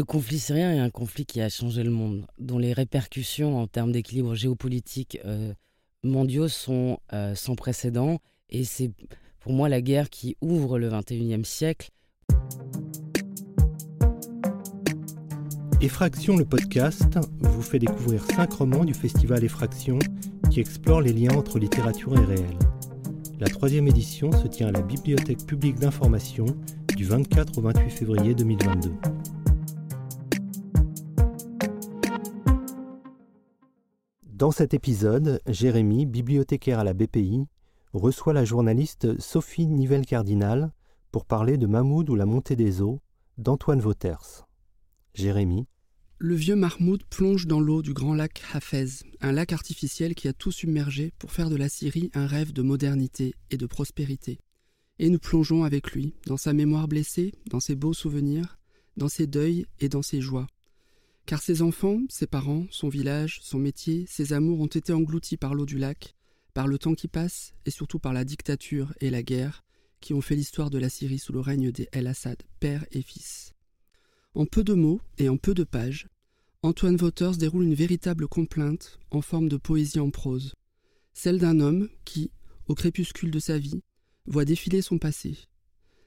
Le conflit syrien est un conflit qui a changé le monde, dont les répercussions en termes d'équilibre géopolitique euh, mondiaux sont euh, sans précédent. Et c'est pour moi la guerre qui ouvre le 21e siècle. Effraction, le podcast, vous fait découvrir cinq romans du festival Effraction qui explorent les liens entre littérature et réel. La troisième édition se tient à la Bibliothèque publique d'information du 24 au 28 février 2022. Dans cet épisode, Jérémy, bibliothécaire à la BPI, reçoit la journaliste Sophie Nivelle-Cardinal pour parler de Mahmoud ou la montée des eaux d'Antoine Vauters. Jérémy. Le vieux Mahmoud plonge dans l'eau du grand lac Hafez, un lac artificiel qui a tout submergé pour faire de la Syrie un rêve de modernité et de prospérité. Et nous plongeons avec lui, dans sa mémoire blessée, dans ses beaux souvenirs, dans ses deuils et dans ses joies. Car ses enfants, ses parents, son village, son métier, ses amours ont été engloutis par l'eau du lac, par le temps qui passe et surtout par la dictature et la guerre qui ont fait l'histoire de la Syrie sous le règne des El Assad, père et fils. En peu de mots et en peu de pages, Antoine Vauters déroule une véritable complainte en forme de poésie en prose, celle d'un homme qui, au crépuscule de sa vie, voit défiler son passé.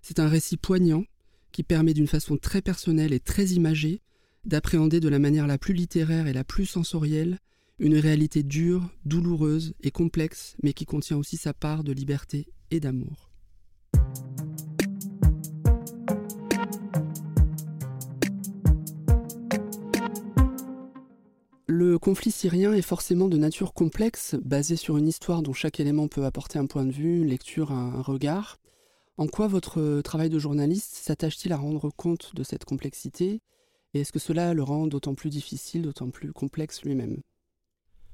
C'est un récit poignant qui permet d'une façon très personnelle et très imagée d'appréhender de la manière la plus littéraire et la plus sensorielle une réalité dure, douloureuse et complexe, mais qui contient aussi sa part de liberté et d'amour. Le conflit syrien est forcément de nature complexe, basé sur une histoire dont chaque élément peut apporter un point de vue, une lecture, un regard. En quoi votre travail de journaliste s'attache-t-il à rendre compte de cette complexité? Et est-ce que cela le rend d'autant plus difficile, d'autant plus complexe lui-même?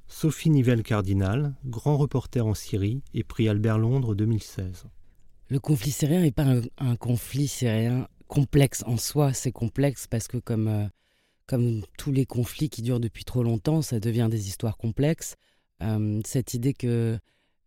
Sophie Nivelle-Cardinal, grand reporter en Syrie et prix Albert Londres 2016. Le conflit syrien n'est pas un, conflit syrien complexe en soi, c'est complexe parce que comme, euh, comme tous les conflits qui durent depuis trop longtemps, ça devient des histoires complexes. Euh, cette idée que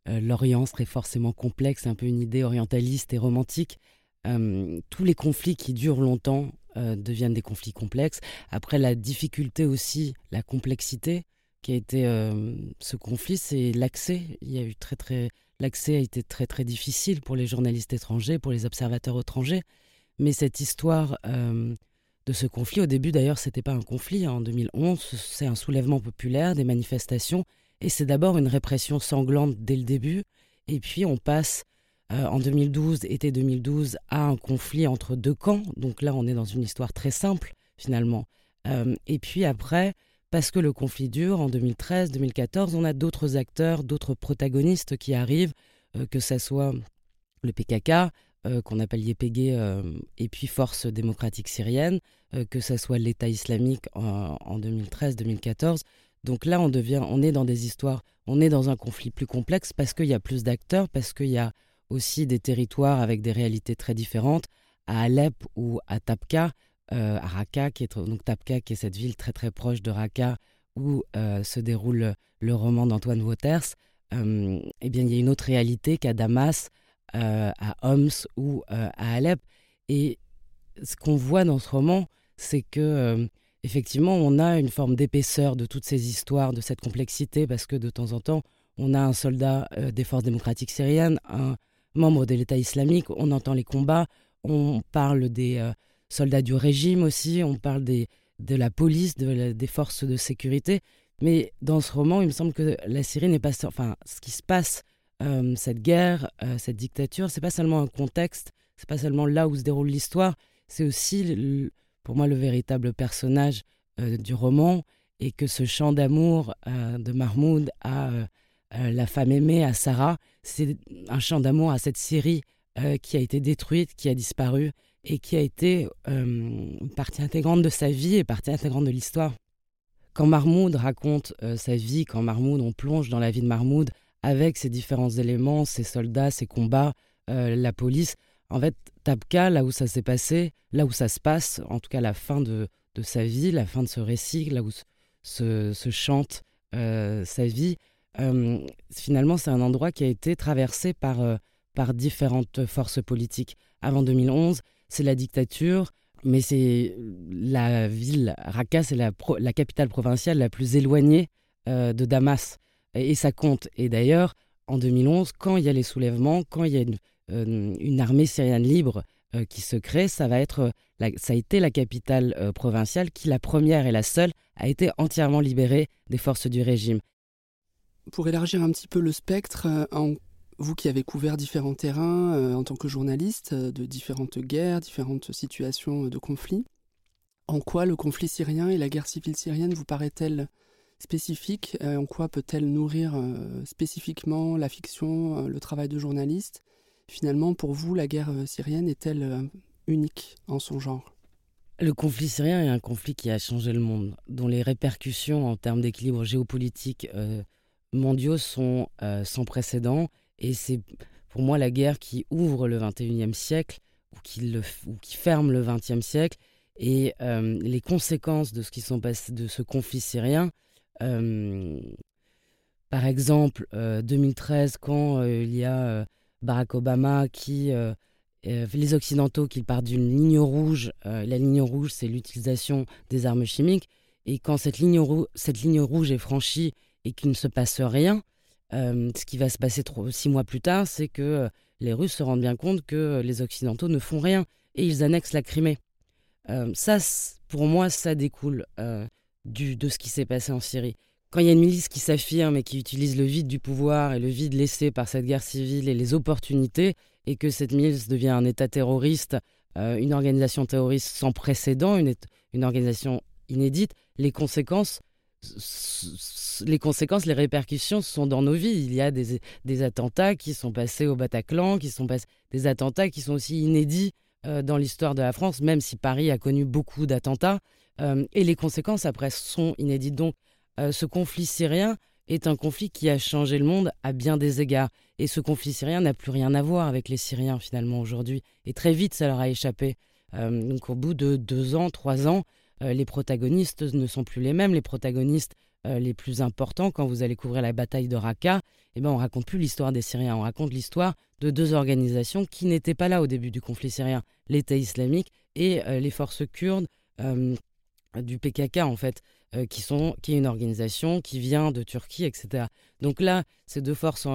euh, l'Orient serait forcément complexe, un peu une idée orientaliste et romantique. Tous les conflits qui durent longtemps euh, deviennent des conflits complexes. Après, la difficulté aussi, la complexité qui a été euh, ce conflit, c'est l'accès. Il y a eu très très l'accès a été très très difficile pour les journalistes étrangers, pour les observateurs étrangers. Mais cette histoire euh, de ce conflit, au début d'ailleurs, c'était pas un conflit. Hein. En 2011, c'est un soulèvement populaire, des manifestations, et c'est d'abord une répression sanglante dès le début. Et puis on passe euh, en 2012, été 2012, à un conflit entre deux camps. Donc là, on est dans une histoire très simple, finalement. Euh, et puis après, parce que le conflit dure, en 2013, 2014, on a d'autres acteurs, d'autres protagonistes qui arrivent, euh, que ce soit le PKK, qu'on appelle YPG, et puis Force démocratique syrienne, que ce soit l'État islamique en, en 2013-2014. Donc là, on, devient, on est dans des histoires, on est dans un conflit plus complexe parce qu'il y a plus d'acteurs, parce qu'il y a aussi des territoires avec des réalités très différentes. À Alep ou à Tapka, euh, à Raqqa, qui est donc Tapka, qui est cette ville très très proche de Raqqa où euh, se déroule le roman d'Antoine Waters, euh, eh bien il y a une autre réalité qu'à Damas, à Homs ou à Alep. Et ce qu'on voit dans ce roman, c'est que effectivement on a une forme d'épaisseur de toutes ces histoires, de cette complexité, parce que de temps en temps on a un soldat des forces démocratiques syriennes, un membre de l'État islamique, on entend les combats, on parle des euh, soldats du régime aussi, on parle de la police, de des forces de sécurité. Mais dans ce roman, il me semble que la Syrie n'est pas... Enfin, ce qui se passe, euh, cette guerre, euh, cette dictature, c'est pas seulement un contexte, c'est pas seulement là où se déroule l'histoire, c'est aussi, pour moi, le véritable personnage du roman et que ce chant d'amour de Mahmoud euh, la femme aimée à Sarah, c'est un chant d'amour à cette Syrie euh, qui a été détruite, qui a disparu et qui a été euh, partie intégrante de sa vie et partie intégrante de l'histoire. Quand Mahmoud raconte sa vie, quand Mahmoud, on plonge dans la vie de Mahmoud avec ses différents éléments, ses soldats, ses combats, la police, en fait, Tabka, là où ça s'est passé, là où ça se passe, en tout cas la fin de, sa vie, la fin de ce récit, là où se, chante sa vie, euh, finalement, c'est un endroit qui a été traversé par, euh, par différentes forces politiques. Avant 2011, c'est la dictature, mais c'est la ville, Raqqa, c'est la, capitale provinciale la plus éloignée de Damas. Et, ça compte. Et d'ailleurs, en 2011, quand il y a les soulèvements, quand il y a une, une armée syrienne libre qui se crée, ça, va être, ça a été la capitale provinciale qui, la première et la seule, a été entièrement libérée des forces du régime. Pour élargir un petit peu le spectre, en vous qui avez couvert différents terrains euh, en tant que journaliste euh, de différentes guerres, différentes situations de conflit, en quoi le conflit syrien et la guerre civile syrienne vous paraît-elle spécifique euh, En quoi peut-elle nourrir spécifiquement la fiction, le travail de journaliste? Finalement, pour vous, la guerre syrienne est-elle unique en son genre? Le conflit syrien est un conflit qui a changé le monde, dont les répercussions en termes d'équilibre géopolitique mondiaux sont sans précédent et c'est pour moi la guerre qui ouvre le 21e siècle ou qui, le, ou qui ferme le 20e siècle. Et euh, les conséquences de ce qui sont de ce conflit syrien, euh, par exemple, 2013, euh, quand il y a Barack Obama qui les Occidentaux qui partent d'une ligne rouge. la ligne rouge, c'est l'utilisation des armes chimiques. Et quand cette ligne, cette ligne rouge est franchie et qu'il ne se passe rien, euh, ce qui va se passer six mois plus tard, c'est que euh, les Russes se rendent bien compte que euh, les Occidentaux ne font rien et ils annexent la Crimée. ça, pour moi, ça découle du, de ce qui s'est passé en Syrie. Quand il y a une milice qui s'affirme et qui utilise le vide du pouvoir et le vide laissé par cette guerre civile et les opportunités, et que cette milice devient un État terroriste, une organisation terroriste sans précédent, une, une organisation inédite, les conséquences les conséquences, les répercussions sont dans nos vies. Il y a des, attentats qui sont passés au Bataclan, qui sont des attentats qui sont aussi inédits euh, dans l'histoire de la France, même si Paris a connu beaucoup d'attentats. Euh, et les conséquences après sont inédites. Donc, euh, ce conflit syrien est un conflit qui a changé le monde à bien des égards. Et ce conflit syrien n'a plus rien à voir avec les Syriens finalement aujourd'hui. Et très vite, ça leur a échappé. donc, au bout de deux ans, trois ans, les protagonistes ne sont plus les mêmes. Les protagonistes euh, les plus importants, quand vous allez couvrir la bataille de Raqqa, eh ben, on raconte plus l'histoire des Syriens, on raconte l'histoire de deux organisations qui n'étaient pas là au début du conflit syrien, l'État islamique et euh, les forces kurdes du PKK en fait, qui, sont, qui est une organisation qui vient de Turquie, etc. Donc là, ces deux forces,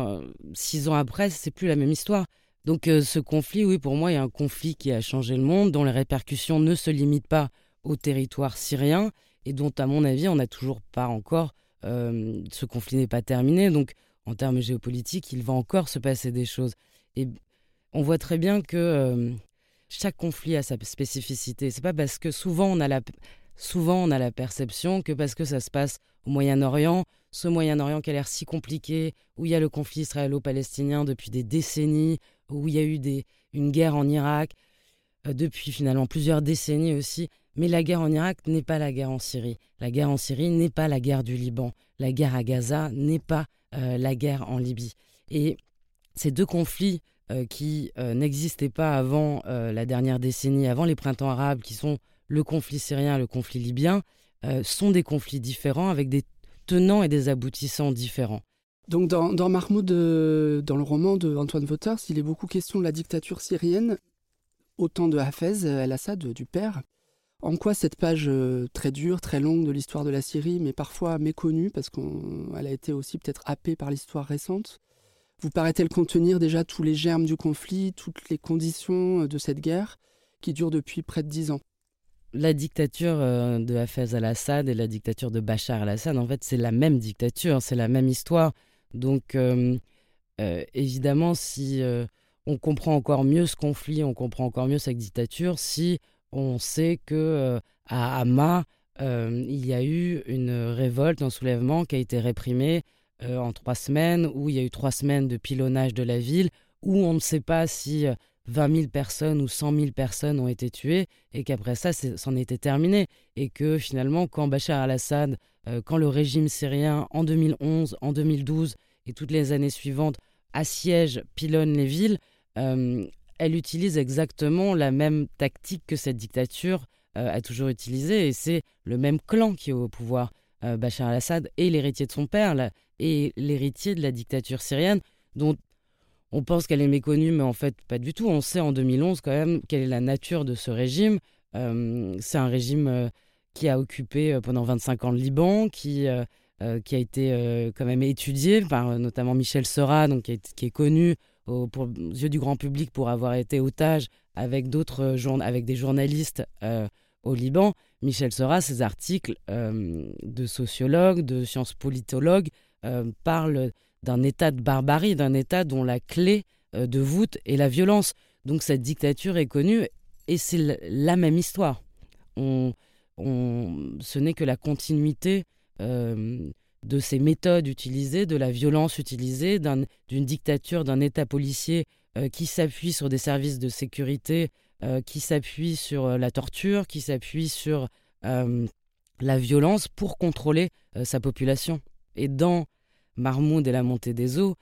six ans après, c'est plus la même histoire. Donc ce conflit, oui, pour moi, il y a un conflit qui a changé le monde, dont les répercussions ne se limitent pas au territoire syrien et dont, à mon avis, on n'a toujours pas encore. Euh, ce conflit n'est pas terminé. Donc, en termes géopolitiques, il va encore se passer des choses. Et on voit très bien que euh, chaque conflit a sa spécificité. C'est pas parce que souvent on a la souvent on a la perception que parce que ça se passe au Moyen-Orient, ce Moyen-Orient qui a l'air si compliqué, où il y a le conflit israélo-palestinien depuis des décennies, où il y a eu des, une guerre en Irak euh, depuis finalement plusieurs décennies aussi, mais la guerre en Irak n'est pas la guerre en Syrie. La guerre en Syrie n'est pas la guerre du Liban. La guerre à Gaza n'est pas euh, la guerre en Libye. Et ces deux conflits euh, qui euh, n'existaient pas avant la dernière décennie, avant les printemps arabes, qui sont le conflit syrien et le conflit libyen, sont des conflits différents avec des tenants et des aboutissants différents. Donc dans, dans dans le roman de Antoine il est beaucoup question de la dictature syrienne, autant de Hafez el-Assad, du père, en quoi cette page euh, très dure, très longue de l'histoire de la Syrie, mais parfois méconnue, parce qu'elle a été aussi peut-être happée par l'histoire récente, vous paraît-elle contenir déjà tous les germes du conflit, toutes les conditions euh, de cette guerre qui dure depuis près de dix ans? La dictature euh, de Hafez al-Assad et la dictature de Bachar al-Assad, en fait, c'est la même dictature, c'est la même histoire. Donc, évidemment, si on comprend encore mieux ce conflit, on comprend encore mieux cette dictature, si on sait que euh, à Hama, euh, il y a eu une révolte, un soulèvement qui a été réprimé euh, en trois semaines, où il y a eu trois semaines de pilonnage de la ville, où on ne sait pas si 20 000 personnes ou 100 000 personnes ont été tuées, et qu'après ça, c'en était terminé. Et que finalement, quand Bachar al-Assad, quand le régime syrien, en 2011, en 2012 et toutes les années suivantes, assiège, pilonne les villes, elle utilise exactement la même tactique que cette dictature euh, a toujours utilisée, et c'est le même clan qui est au pouvoir. Euh, Bachar al-Assad est l'héritier de son père, et l'héritier de la dictature syrienne, dont on pense qu'elle est méconnue, mais en fait pas du tout. On sait en 2011 quand même quelle est la nature de ce régime. c'est un régime qui a occupé pendant 25 ans le Liban, qui, qui a été quand même étudié par notamment Michel Sera, donc qui, est, connu aux yeux du grand public pour avoir été otage avec, d'autres avec des journalistes au Liban. Michel Sera, ses articles de sociologue, de sciences politologues, parlent d'un état de barbarie, d'un état dont la clé de voûte est la violence. Donc cette dictature est connue et c'est la même histoire. On, ce n'est que la continuité euh, de ces méthodes utilisées, de la violence utilisée, d'une dictature, d'un État policier euh, qui s'appuie sur des services de sécurité, euh, qui s'appuie sur la torture, qui s'appuie sur la violence pour contrôler sa population. Et dans Marmoud et la montée des eaux,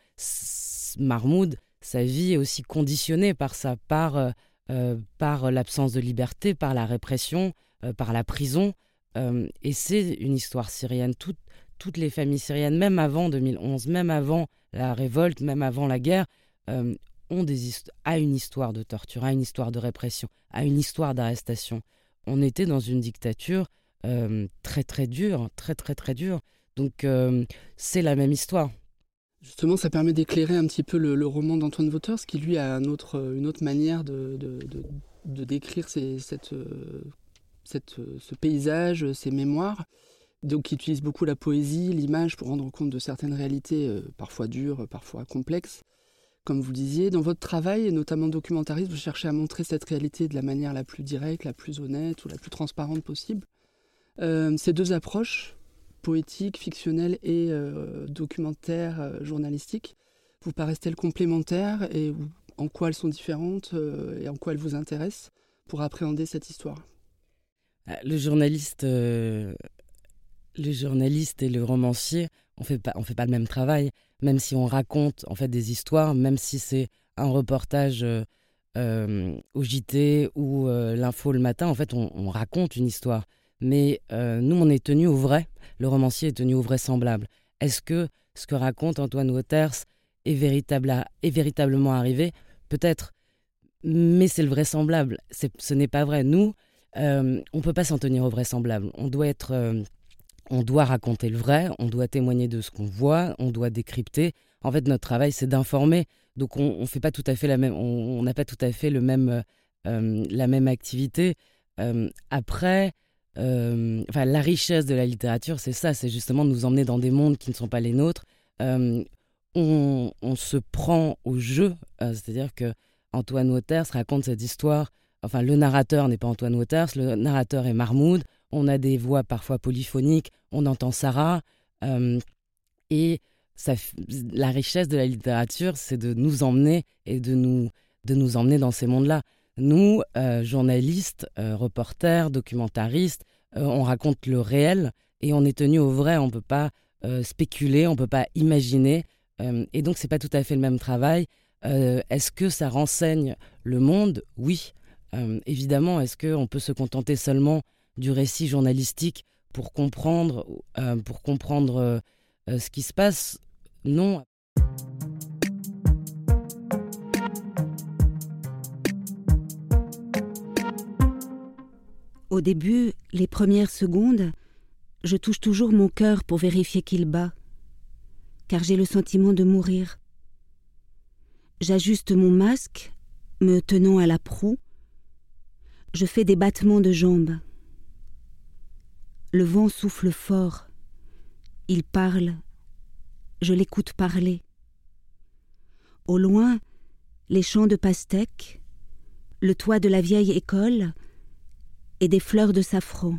Marmoud sa vie est aussi conditionnée par ça, par, euh, euh, par l'absence de liberté, par la répression, euh, par la prison. et c'est une histoire syrienne. Toutes les familles syriennes, même avant 2011, même avant la révolte, même avant la guerre, ont des une histoire de torture, a une histoire de répression, a une histoire d'arrestation. On était dans une dictature très très dure, très très très dure. Donc c'est la même histoire. Justement, ça permet d'éclairer un petit peu le, roman d'Antoine Wouters, qui lui a une autre manière de, décrire ce paysage, ces mémoires. Donc, il utilise beaucoup la poésie, l'image pour rendre compte de certaines réalités, euh, parfois dures, parfois complexes. Comme vous le disiez, dans votre travail, notamment documentariste, vous cherchez à montrer cette réalité de la manière la plus directe, la plus honnête ou la plus transparente possible. Euh, ces deux approches, poétique, fictionnelle et euh, documentaire, euh, journalistique, vous paraissent-elles complémentaires et en quoi elles sont différentes et en quoi elles vous intéressent pour appréhender cette histoire? Le journaliste, le journaliste et le romancier, on fait pas, on fait pas le même travail, même si on raconte en fait des histoires, même si c'est un reportage. au JT ou l'info le matin, en fait, on raconte une histoire. Mais euh, nous, on est tenu au vrai. Le romancier est tenu au vraisemblable. Est-ce que ce que raconte Antoine Waters est, est véritablement arrivé? Peut-être. Mais c'est le vraisemblable. Ce n'est pas vrai. Nous, euh, on ne peut pas s'en tenir au vraisemblable. On doit être. Euh, on doit raconter le vrai, on doit témoigner de ce qu'on voit, on doit décrypter. En fait, notre travail, c'est d'informer. Donc, on ne fait pas tout à fait la même. On n'a pas tout à fait le même, la même activité. après, euh, enfin, la richesse de la littérature, c'est ça, c'est justement de nous emmener dans des mondes qui ne sont pas les nôtres. Euh, on, se prend au jeu, euh, c'est-à-dire que Antoine Waters raconte cette histoire. Enfin, le narrateur n'est pas Antoine Waters, le narrateur est Marmoud. On a des voix parfois polyphoniques, on entend Sarah. et ça, la richesse de la littérature, c'est de nous emmener et de nous, de nous emmener dans ces mondes-là. Nous, euh, journalistes, euh, reporters, documentaristes, euh, on raconte le réel et on est tenu au vrai. On ne peut pas spéculer, on ne peut pas imaginer. et donc, ce n'est pas tout à fait le même travail. Est-ce que ça renseigne le monde? Oui. évidemment, est-ce qu'on peut se contenter seulement du récit journalistique pour comprendre, pour comprendre ce qui se passe Non. Au début, les premières secondes, je touche toujours mon cœur pour vérifier qu'il bat, car j'ai le sentiment de mourir. J'ajuste mon masque, me tenant à la proue. Je fais des battements de jambes. Le vent souffle fort. Il parle. Je l'écoute parler. Au loin, les champs de pastèques, le toit de la vieille école, et des fleurs de safran.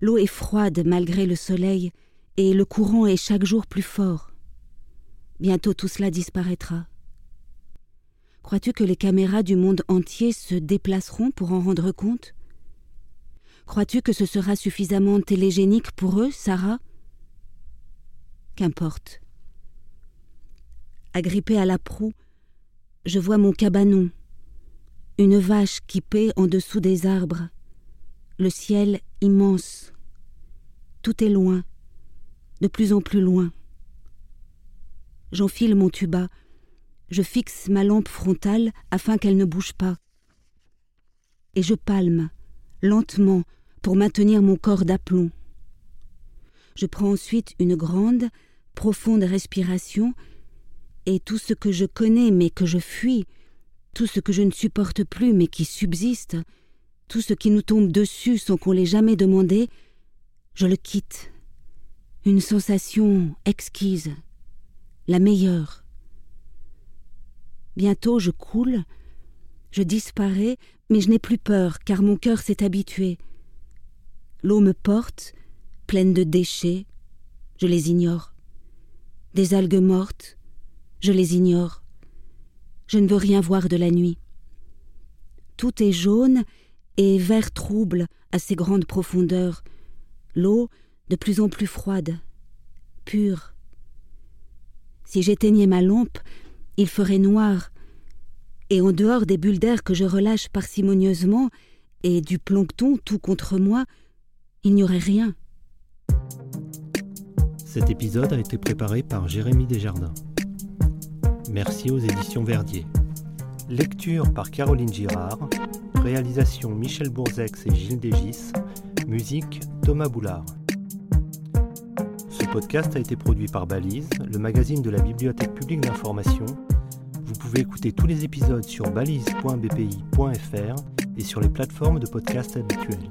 L'eau est froide malgré le soleil et le courant est chaque jour plus fort. Bientôt tout cela disparaîtra. Crois-tu que les caméras du monde entier se déplaceront pour en rendre compte? Crois-tu que ce sera suffisamment télégénique pour eux, Sarah? Qu'importe. Agrippé à la proue, je vois mon cabanon une vache qui paie en dessous des arbres, le ciel immense. Tout est loin, de plus en plus loin. J'enfile mon tuba, je fixe ma lampe frontale afin qu'elle ne bouge pas. et je palme, lentement, pour maintenir mon corps d'aplomb. Je prends ensuite une grande, profonde respiration, et tout ce que je connais mais que je fuis, tout ce que je ne supporte plus mais qui subsiste, tout ce qui nous tombe dessus sans qu'on l'ait jamais demandé, je le quitte. Une sensation exquise, la meilleure. Bientôt je coule, je disparais, mais je n'ai plus peur, car mon cœur s'est habitué. L'eau me porte, pleine de déchets, je les ignore. Des algues mortes, je les ignore. Je ne veux rien voir de la nuit. Tout est jaune et vert trouble à ces grandes profondeurs, l'eau de plus en plus froide, pure. Si j'éteignais ma lampe, il ferait noir, et en dehors des bulles d'air que je relâche parcimonieusement, et du plancton tout contre moi, il n'y aurait rien. Cet épisode a été préparé par Jérémy Desjardins. Merci aux éditions Verdier. Lecture par Caroline Girard. Réalisation Michel Bourzex et Gilles Dégis. Musique Thomas Boulard. Ce podcast a été produit par Balise, le magazine de la Bibliothèque publique d'information. Vous pouvez écouter tous les épisodes sur balise.bpi.fr et sur les plateformes de podcast habituelles.